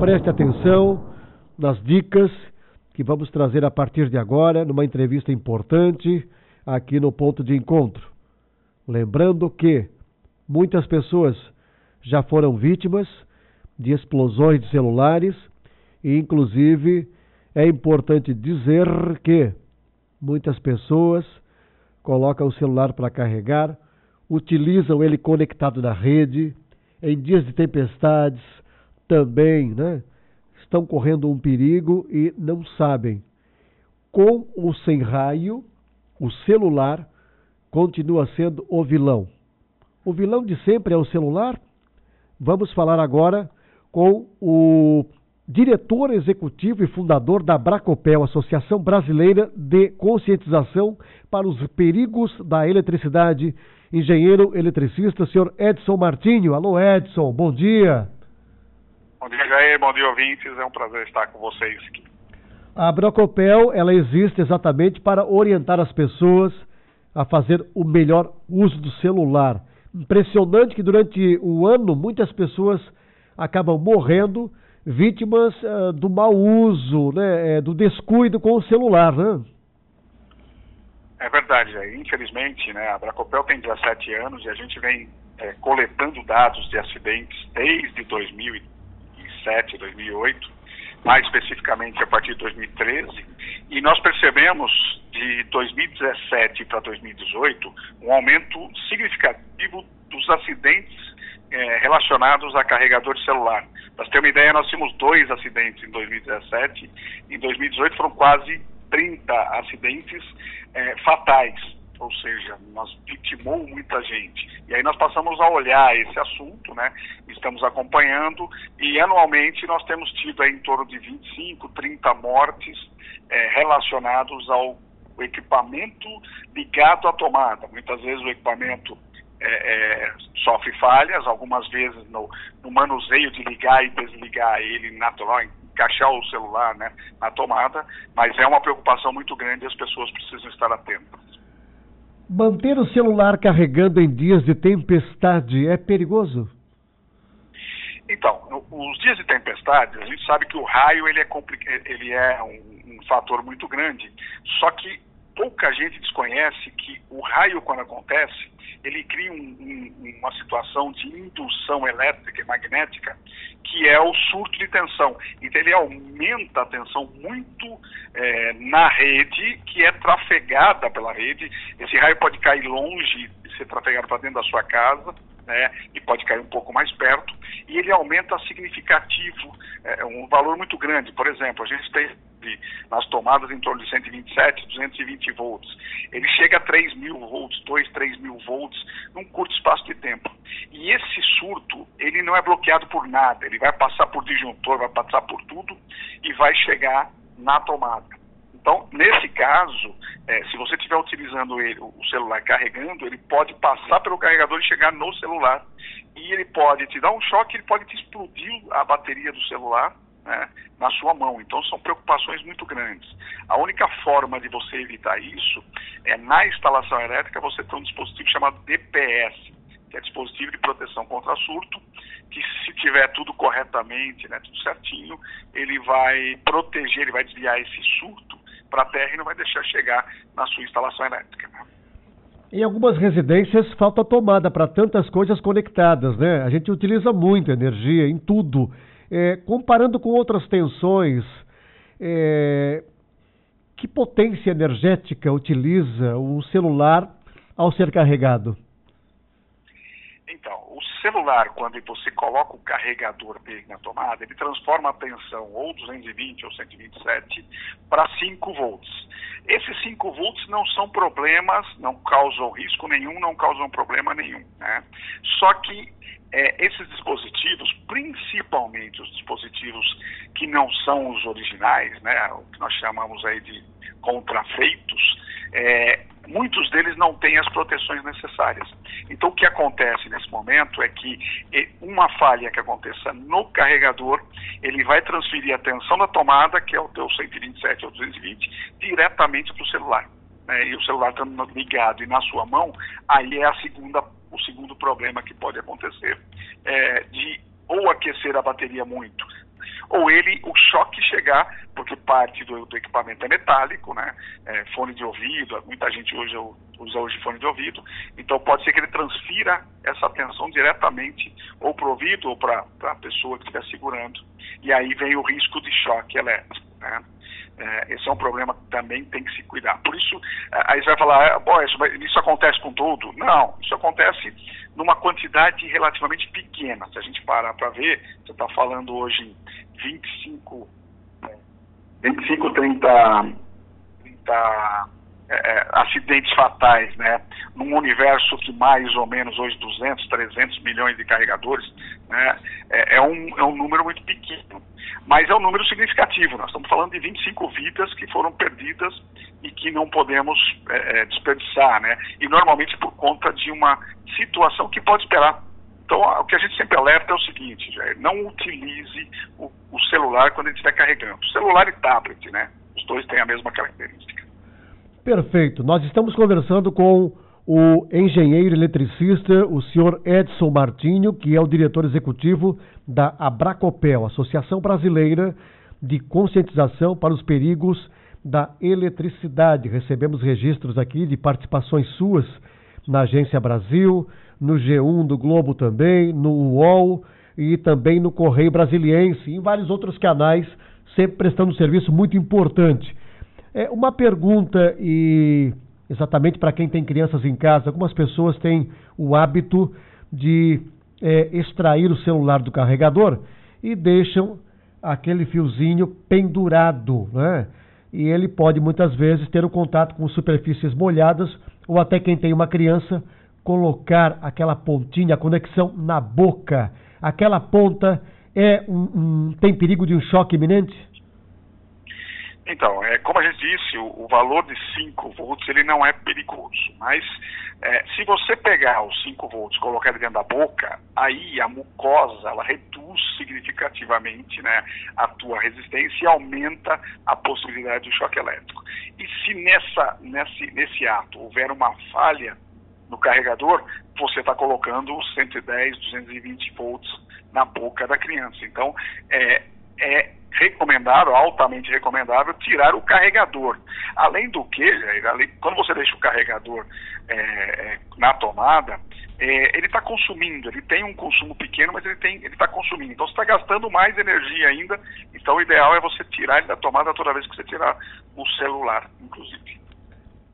preste atenção nas dicas que vamos trazer a partir de agora numa entrevista importante aqui no ponto de encontro. Lembrando que muitas pessoas já foram vítimas de explosões de celulares e, inclusive, é importante dizer que muitas pessoas colocam o celular para carregar, utilizam ele conectado na rede, em dias de tempestades também, né? Estão correndo um perigo e não sabem. Com ou sem raio, o celular continua sendo o vilão. O vilão de sempre é o celular? Vamos falar agora com o diretor executivo e fundador da Bracopel, Associação Brasileira de Conscientização para os Perigos da Eletricidade, engenheiro eletricista, senhor Edson Martinho. Alô, Edson, bom dia. Bom dia, Jair, bom dia, ouvintes. É um prazer estar com vocês aqui. A Bracopel, ela existe exatamente para orientar as pessoas a fazer o melhor uso do celular. Impressionante que durante o ano muitas pessoas acabam morrendo vítimas uh, do mau uso, né, é, do descuido com o celular, né? É verdade, é. infelizmente, né, a Bracopel tem 17 anos e a gente vem é, coletando dados de acidentes desde 2007, 2008, mais especificamente a partir de 2013, e nós percebemos de 2017 para 2018 um aumento significativo dos acidentes é, relacionados a carregador de celular. Para ter uma ideia, nós tínhamos dois acidentes em 2017, em 2018 foram quase 30 acidentes é, fatais, ou seja, nós vitimou muita gente. E aí nós passamos a olhar esse assunto, né? Estamos acompanhando e anualmente nós temos tido em torno de 25, 30 mortes é, relacionados ao equipamento ligado à tomada. Muitas vezes o equipamento é, é, sofre falhas, algumas vezes no, no, manuseio de ligar e desligar ele natural, encaixar o celular né, na tomada, mas é uma preocupação muito grande e as pessoas precisam estar atentas. Manter o celular carregando em dias de tempestade é perigoso? Então, os dias de tempestade, a gente sabe que o raio ele é, ele é um, um fator muito grande, só que pouca gente desconhece que o raio, quando acontece, ele cria um, um, uma situação de indução elétrica e magnética que é o surto de tensão. Então ele aumenta a tensão muito é, na rede, que é trafegada pela rede. Esse raio pode cair longe e ser trafegado para dentro da sua casa, né, e pode cair um pouco mais perto, e ele aumenta significativo, é, um valor muito grande. Por exemplo, a gente tem nas tomadas em torno de 127, 220 volts. Ele chega a 3 mil volts, 2, 3 mil volts, num curto espaço de tempo. E esse surto, ele não é bloqueado por nada, ele vai passar por disjuntor, vai passar por tudo e vai chegar na tomada. Então, nesse caso, é, se você estiver utilizando ele, o celular carregando, ele pode passar pelo carregador e chegar no celular. E ele pode te dar um choque, ele pode te explodir a bateria do celular né, na sua mão. Então são preocupações muito grandes. A única forma de você evitar isso é na instalação elétrica você ter um dispositivo chamado DPS, que é dispositivo de proteção contra surto, que se tiver tudo corretamente, né, tudo certinho, ele vai proteger, ele vai desviar esse surto para a terra e não vai deixar chegar na sua instalação elétrica. Né? Em algumas residências falta tomada para tantas coisas conectadas, né? A gente utiliza muito energia em tudo. É, comparando com outras tensões, é, que potência energética utiliza um celular ao ser carregado? Então, o celular, quando você coloca o carregador dele na tomada, ele transforma a tensão ou 220 ou 127 para 5 volts. Esses 5 volts não são problemas, não causam risco nenhum, não causam problema nenhum. Né? Só que é, esses dispositivos, principalmente os dispositivos que não são os originais, né, o que nós chamamos aí de contrafeitos, é, muitos deles não têm as proteções necessárias. Então, o que acontece nesse momento é que uma falha que aconteça no carregador, ele vai transferir a tensão da tomada, que é o teu 127 ou 220, diretamente para o celular. Né, e o celular estando ligado e na sua mão, aí é a segunda o segundo problema que pode acontecer é de ou aquecer a bateria muito, ou ele, o choque chegar, porque parte do, do equipamento é metálico, né? É, fone de ouvido, muita gente hoje usa hoje fone de ouvido, então pode ser que ele transfira essa tensão diretamente ou para o ouvido ou para a pessoa que estiver segurando, e aí vem o risco de choque elétrico, né? É, esse é um problema que também tem que se cuidar. Por isso, é, aí você vai falar, ah, isso, isso acontece com tudo? Não, isso acontece numa quantidade relativamente pequena. Se a gente parar para ver, você está falando hoje em 25, 25 30, 30 é, acidentes fatais, né? Num universo que mais ou menos hoje 200, 300 milhões de carregadores, né? É, é, um, é um número muito pequeno, mas é um número significativo. Nós estamos falando de 25 vidas que foram perdidas e que não podemos é, é, desperdiçar, né? E normalmente por conta de uma situação que pode esperar. Então, o que a gente sempre alerta é o seguinte, Jair, não utilize o, o celular quando ele estiver carregando. Celular e tablet, né? Os dois têm a mesma característica. Perfeito. Nós estamos conversando com o engenheiro eletricista, o senhor Edson Martinho, que é o diretor executivo da Abracopel, Associação Brasileira de Conscientização para os Perigos da Eletricidade. Recebemos registros aqui de participações suas na Agência Brasil, no G1 do Globo também, no UOL e também no Correio Brasiliense em vários outros canais, sempre prestando um serviço muito importante. É, uma pergunta, e exatamente para quem tem crianças em casa, algumas pessoas têm o hábito de é, extrair o celular do carregador e deixam aquele fiozinho pendurado, né? E ele pode muitas vezes ter o um contato com superfícies molhadas ou até quem tem uma criança colocar aquela pontinha, a conexão na boca. Aquela ponta é um, um, tem perigo de um choque iminente? Então, é, como a gente disse, o, o, valor de 5 volts ele não é perigoso, mas é, se você pegar os 5 volts e colocar dentro da boca, aí a mucosa ela reduz significativamente né, a tua resistência e aumenta a possibilidade de choque elétrico. E se nessa, nesse, nesse ato houver uma falha no carregador, você está colocando 110, 220 volts na boca da criança. Então, é, é recomendável, altamente recomendável, tirar o carregador. Além do que, quando você deixa o carregador é, é, na tomada, é, ele está consumindo, ele tem um consumo pequeno, mas ele está consumindo. Então você está gastando mais energia ainda. Então o ideal é você tirar ele da tomada toda vez que você tirar o celular, inclusive.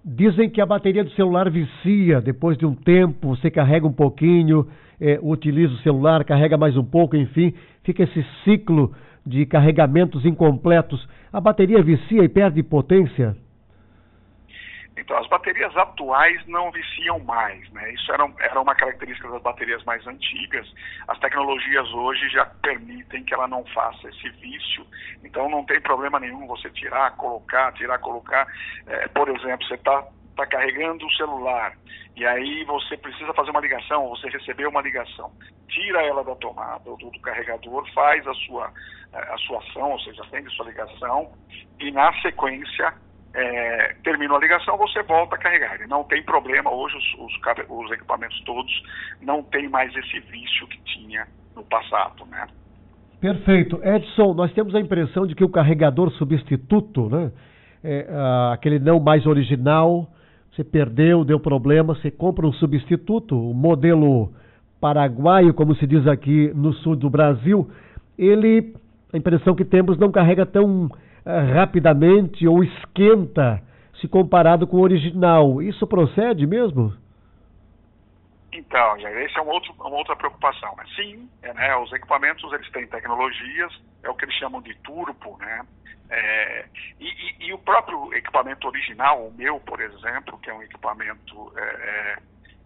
Dizem que a bateria do celular vicia, depois de um tempo, você carrega um pouquinho, é, utiliza o celular, carrega mais um pouco, enfim, fica esse ciclo de carregamentos incompletos, a bateria vicia e perde potência? Então, as baterias atuais não viciam mais, né? Isso era, era uma característica das baterias mais antigas. As tecnologias hoje já permitem que ela não faça esse vício. Então, não tem problema nenhum você tirar, colocar, tirar, colocar. É, por exemplo, você está está carregando o celular e aí você precisa fazer uma ligação, você recebeu uma ligação, tira ela da tomada do, do carregador, faz a sua, a sua ação, ou seja, atende sua ligação e na sequência é, terminou a ligação, você volta a carregar. Ele não tem problema, hoje os, os, os, equipamentos todos não tem mais esse vício que tinha no passado, né? Perfeito. Edson, nós temos a impressão de que o carregador substituto, né, é, aquele não mais original, você perdeu, deu problema, você compra um substituto, o modelo paraguaio, como se diz aqui no sul do Brasil, ele, a impressão que temos, não carrega tão uh, rapidamente ou esquenta se comparado com o original. Isso procede mesmo? Então, esse é um outro, uma outra preocupação. Né? Sim, é, né, os equipamentos eles têm tecnologias, é o que eles chamam de turbo, né? É, e, e, e, o próprio equipamento original, o meu, por exemplo, que é um equipamento é, é,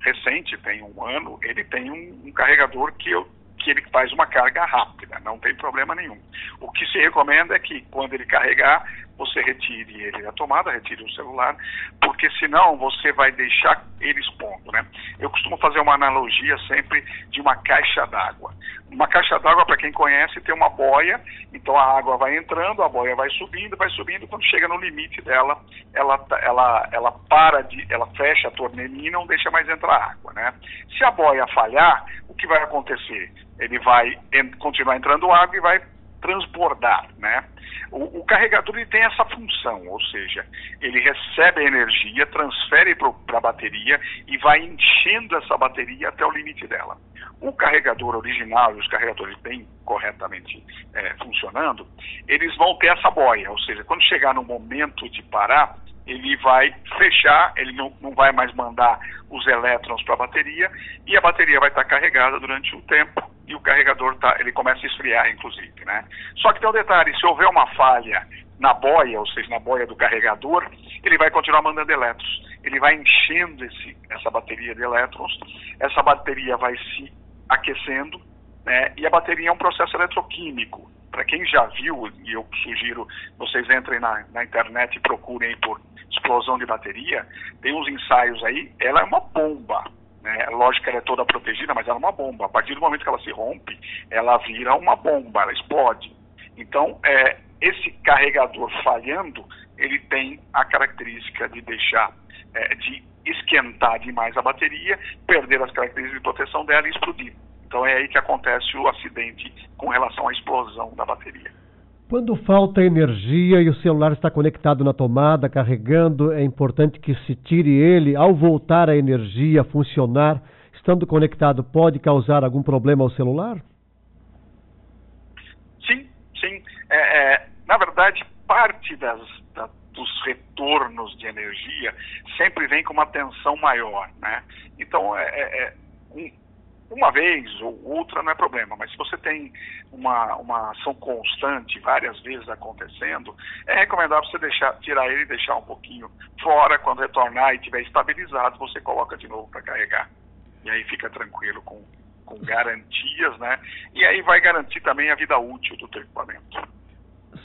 recente, tem um ano, ele tem um, um carregador que eu que ele faz uma carga rápida, não tem problema nenhum. O que se recomenda é que quando ele carregar, você retire ele da tomada, retire o celular, porque senão você vai deixar ele expondo, né? Eu costumo fazer uma analogia sempre de uma caixa d'água. Uma caixa d'água, para quem conhece, tem uma boia, então a água vai entrando, a boia vai subindo, vai subindo, quando chega no limite dela, ela, tá, ela, ela para de, ela fecha a torneirinha e não deixa mais entrar água, né? Se a boia falhar, o que vai acontecer? Ele vai continuar entrando água e vai transbordar, né? O, o, carregador ele tem essa função, ou seja, ele recebe a energia, transfere para a bateria e vai enchendo essa bateria até o limite dela. O carregador original e os carregadores bem corretamente é, funcionando, eles vão ter essa boia, ou seja, quando chegar no momento de parar, ele vai fechar, ele não, não vai mais mandar os elétrons para a bateria e a bateria vai estar carregada durante um tempo e o carregador tá, ele começa a esfriar, inclusive, né? Só que tem um detalhe, se houver uma falha na boia, ou seja, na boia do carregador, ele vai continuar mandando elétrons. Ele vai enchendo esse, essa bateria de elétrons, essa bateria vai se aquecendo, né? E a bateria é um processo eletroquímico. Para quem já viu, e eu sugiro vocês entrem na, na internet e procurem por explosão de bateria, tem uns ensaios aí, ela é uma bomba. Né? Lógico que ela é toda protegida, mas ela é uma bomba. A partir do momento que ela se rompe, ela vira uma bomba, ela explode. Então, é, esse carregador falhando, ele tem a característica de deixar, é, de esquentar demais a bateria, perder as características de proteção dela e explodir. Então é aí que acontece o acidente com relação à explosão da bateria. Quando falta energia e o celular está conectado na tomada, carregando, é importante que se tire ele. Ao voltar a energia a funcionar, estando conectado, pode causar algum problema ao celular? Sim, sim. É, é, na verdade, parte das, da, dos retornos de energia sempre vem com uma tensão maior, né? Então, é, é, é um, uma vez ou outra não é problema, mas se você tem uma, uma ação constante, várias vezes acontecendo, é recomendável você deixar, tirar ele e deixar um pouquinho fora. Quando retornar e estiver estabilizado, você coloca de novo para carregar. E aí fica tranquilo com, com garantias, né? E aí vai garantir também a vida útil do teu equipamento.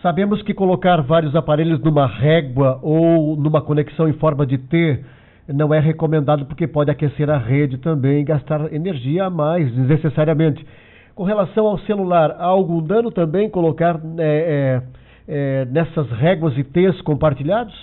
Sabemos que colocar vários aparelhos numa régua ou numa conexão em forma de T não é recomendado porque pode aquecer a rede também e gastar energia a mais desnecessariamente. Com relação ao celular, há algum dano também colocar é, é, é, nessas réguas e T's compartilhados?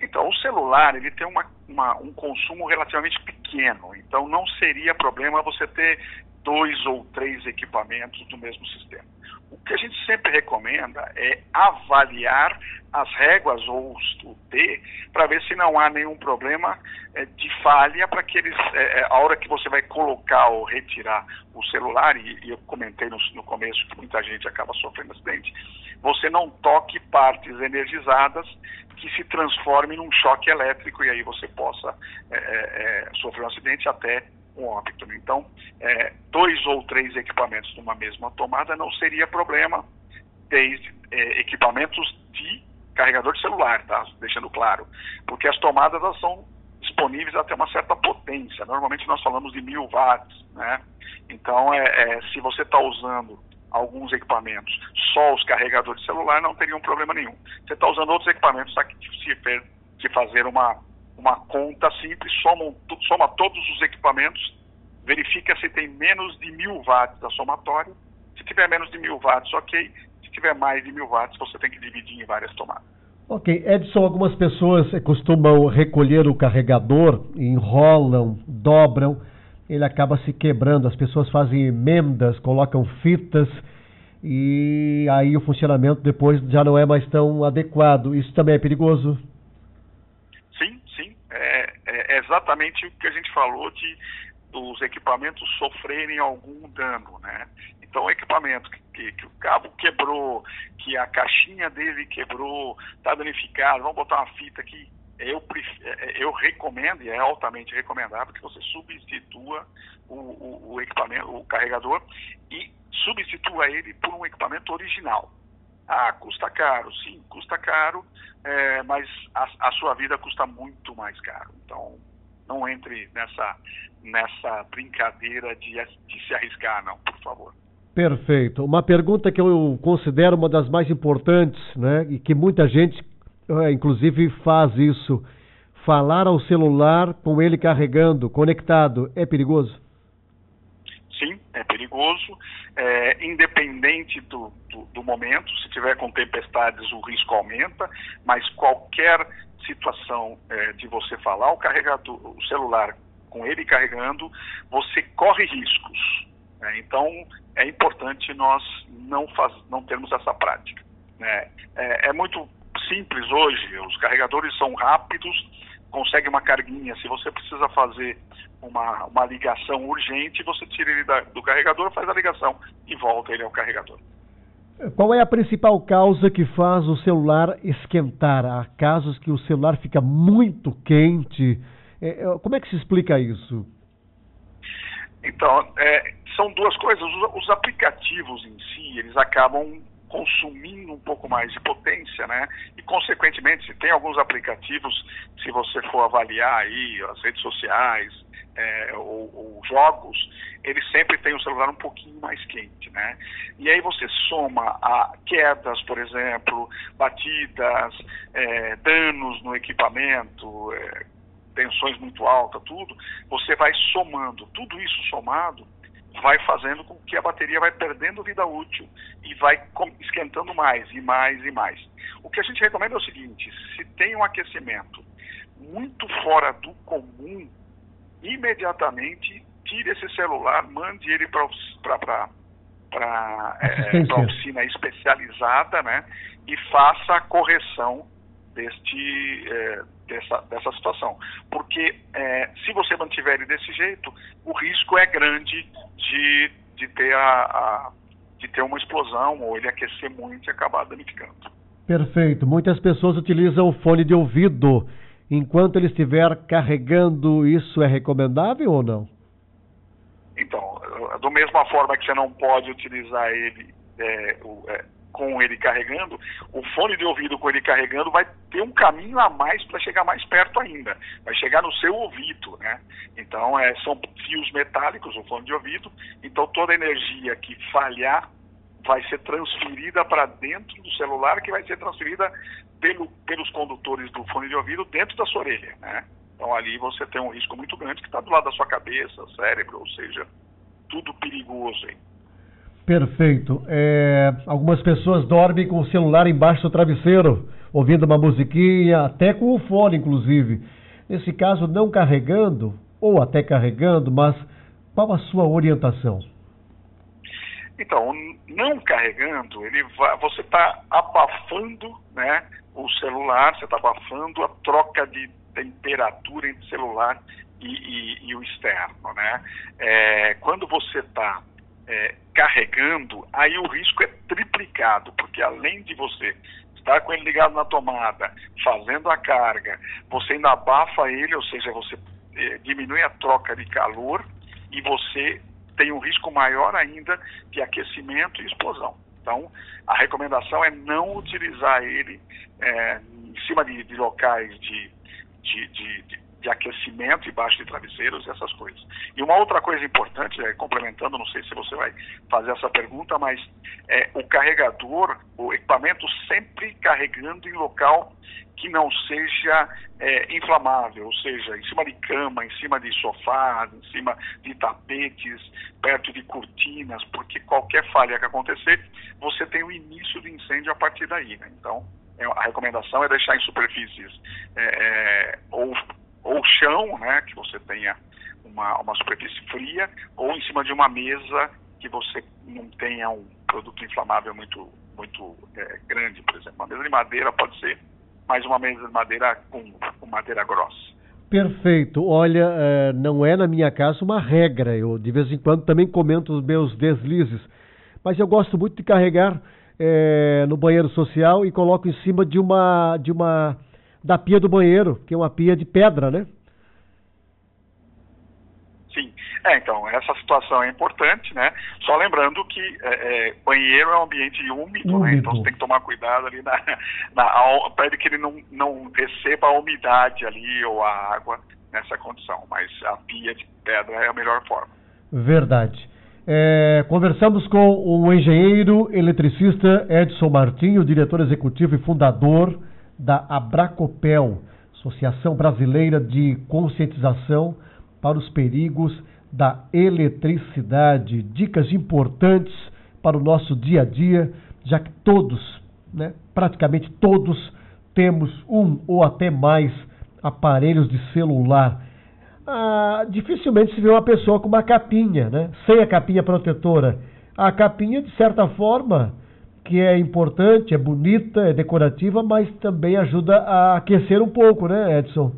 Então, o celular ele tem uma, uma, um consumo relativamente pequeno, então não seria problema você ter dois ou três equipamentos do mesmo sistema. O que a gente sempre recomenda é avaliar as réguas ou o T para ver se não há nenhum problema é, de falha para que eles, é, é, a hora que você vai colocar ou retirar o celular, e, e eu comentei no, no, começo que muita gente acaba sofrendo acidente, você não toque partes energizadas que se transformem num choque elétrico e aí você possa é, é, é, sofrer um acidente até um óbito. Então, é, dois ou três equipamentos numa mesma tomada não seria problema, desde é, equipamentos de carregador de celular, tá? Deixando claro. Porque as tomadas elas são disponíveis até uma certa potência. Normalmente nós falamos de mil watts, né? Então, é, é se você está usando alguns equipamentos, só os carregadores de celular não teriam problema nenhum. Você está usando outros equipamentos, tá? se, se fazer uma uma conta simples, soma, soma todos os equipamentos, verifica se tem menos de mil watts da somatória. Se tiver menos de mil watts, ok. Se tiver mais de mil watts, você tem que dividir em várias tomadas. Ok, Edson, algumas pessoas costumam recolher o carregador, enrolam, dobram, ele acaba se quebrando. As pessoas fazem emendas, colocam fitas e aí o funcionamento depois já não é mais tão adequado. Isso também é perigoso? Exatamente o que a gente falou de os equipamentos sofrerem algum dano, né? Então, o equipamento que, que, o cabo quebrou, que a caixinha dele quebrou, está danificado, vamos botar uma fita aqui. Eu, eu recomendo, e é altamente recomendável, que você substitua o, o, o equipamento, o carregador, e substitua ele por um equipamento original. Ah, custa caro, sim, custa caro, é, mas a, a sua vida custa muito mais caro. Então, não entre nessa, nessa brincadeira de, de se arriscar, não, por favor. Perfeito. Uma pergunta que eu considero uma das mais importantes, né, e que muita gente, é, inclusive, faz isso. Falar ao celular com ele carregando, conectado, é perigoso? Sim, é perigoso. É, independente do, do, do momento, se tiver com tempestades, o risco aumenta, mas qualquer situação é, de você falar o carregador, o celular com ele carregando, você corre riscos. Né? Então, é importante nós não, faz, não termos essa prática. Né? É, é muito simples hoje, os carregadores são rápidos, consegue uma carguinha. Se você precisa fazer uma, uma ligação urgente, você tira ele da, do carregador, faz a ligação e volta ele ao carregador. Qual é a principal causa que faz o celular esquentar? Há casos que o celular fica muito quente. É, é como é que se explica isso? Então, é, são duas coisas. Os, os, aplicativos em si, eles acabam consumindo um pouco mais de potência, né? E, consequentemente, se tem alguns aplicativos, se você for avaliar aí as redes sociais é, ou, ou, jogos, ele sempre tem o celular um pouquinho mais quente, né? E aí você soma a quedas, por exemplo, batidas, é, danos no equipamento, é, tensões muito altas, tudo, você vai somando. Tudo isso somado vai fazendo com que a bateria vai perdendo vida útil e vai esquentando mais e mais e mais. O que a gente recomenda é o seguinte: se tem um aquecimento muito fora do comum, imediatamente tire esse celular, mande ele para para é, oficina especializada, né, e faça a correção deste é, dessa, dessa situação. Porque é, se você mantiver ele desse jeito, o risco é grande de, de, ter, a, a, de ter uma explosão ou ele aquecer muito e acabar danificando. Perfeito. Muitas pessoas utilizam o fone de ouvido. Enquanto ele estiver carregando, isso é recomendável ou não? Então, da mesma forma que você não pode utilizar ele é, o, é, com ele carregando, o fone de ouvido com ele carregando vai ter um caminho a mais para chegar mais perto ainda. Vai chegar no seu ouvido, né? Então, é, são fios metálicos, o fone de ouvido. Então, toda energia que falhar vai ser transferida para dentro do celular, que vai ser transferida pelo, pelos condutores do fone de ouvido dentro da sua orelha, né? Então, ali você tem um risco muito grande que está do lado da sua cabeça, cérebro, ou seja, tudo perigoso, hein? Perfeito. É, algumas pessoas dormem com o celular embaixo do travesseiro, ouvindo uma musiquinha, até com o fone, inclusive. Nesse caso, não carregando, ou até carregando, mas qual a sua orientação? Então, não carregando, ele vai, você está abafando né, o celular, você está abafando a troca de temperatura entre o celular e, e, e o externo. Né? É, quando você está é, carregando, aí o risco é triplicado, porque além de você estar com ele ligado na tomada, fazendo a carga, você ainda abafa ele, ou seja, você é, diminui a troca de calor e você tem um risco maior ainda de aquecimento e explosão. Então, a recomendação é não utilizar ele é, em cima de, de locais de, de, de de aquecimento embaixo de travesseiros, essas coisas. E uma outra coisa importante, é, complementando, não sei se você vai fazer essa pergunta, mas é, o carregador, o equipamento sempre carregando em local que não seja é, inflamável, ou seja, em cima de cama, em cima de sofá, em cima de tapetes, perto de cortinas, porque qualquer falha que acontecer, você tem o início do incêndio a partir daí. Né? Então, é, a recomendação é deixar em superfícies é, é, ou ou chão, né, que você tenha uma, uma superfície fria, ou em cima de uma mesa que você não tenha um produto inflamável muito, muito é, grande, por exemplo. Uma mesa de madeira pode ser, mas uma mesa de madeira com, com madeira grossa. Perfeito. Olha, é, não é na minha casa uma regra. Eu de vez em quando também comento os meus deslizes, mas eu gosto muito de carregar é, no banheiro social e coloco em cima de uma de uma da pia do banheiro, que é uma pia de pedra, né? Sim. É, então, essa situação é importante, né? Só lembrando que é, é, banheiro é um ambiente úmido, úmido, né? Então você tem que tomar cuidado ali na, na pede que ele não, não receba a umidade ali ou a água nessa condição, mas a pia de pedra é a melhor forma. Verdade. É, conversamos com o engenheiro eletricista Edson Martinho, diretor executivo e fundador da Abracopel, Associação Brasileira de Conscientização para os Perigos da Eletricidade. Dicas importantes para o nosso dia a dia, já que todos, né, praticamente todos, temos um ou até mais aparelhos de celular. ah, dificilmente se vê uma pessoa com uma capinha, né? Sem a capinha protetora. A capinha, de certa forma, que é importante, é bonita, é decorativa, mas também ajuda a aquecer um pouco, né, Edson?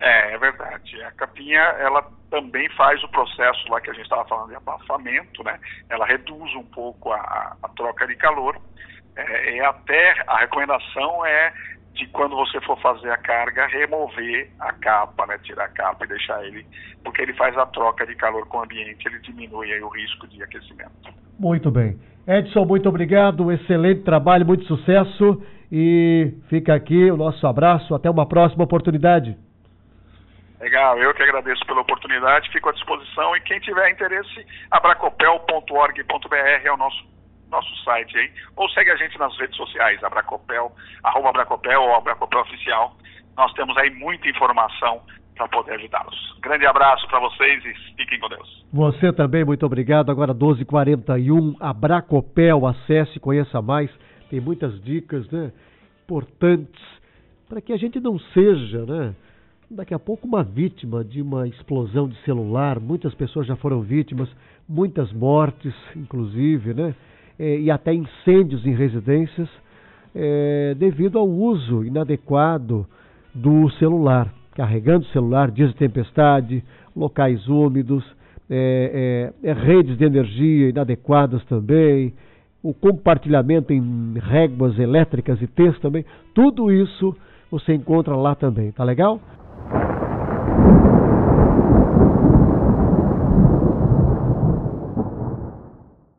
É, é verdade. A capinha, ela também faz o processo lá que a gente estava falando de abafamento, né? Ela reduz um pouco a, a troca de calor. É, até a recomendação é de quando você for fazer a carga, remover a capa, né? Tirar a capa e deixar ele, porque ele faz a troca de calor com o ambiente, ele diminui o risco de aquecimento. Muito bem. Edson, muito obrigado, excelente trabalho, muito sucesso e fica aqui o nosso abraço, até uma próxima oportunidade. Legal, eu que agradeço pela oportunidade, fico à disposição e quem tiver interesse, abracopel.org.br é o nosso nosso site aí, ou segue a gente nas redes sociais, Abracopel, arroba Abracopel ou Abracopel Oficial. Nós temos aí muita informação para poder ajudá-los. Grande abraço para vocês e fiquem com Deus. Você também, muito obrigado. Agora 12h41, Abracopel, acesse, conheça mais. Tem muitas dicas né, importantes para que a gente não seja, né? Daqui a pouco uma vítima de uma explosão de celular, muitas pessoas já foram vítimas, muitas mortes, inclusive, né? é, e até incêndios em residências é, devido ao uso inadequado do celular, carregando celular, dias de tempestade, locais úmidos, é, é, é, redes de energia inadequadas também, o compartilhamento em réguas elétricas e texto também, tudo isso você encontra lá também, tá legal?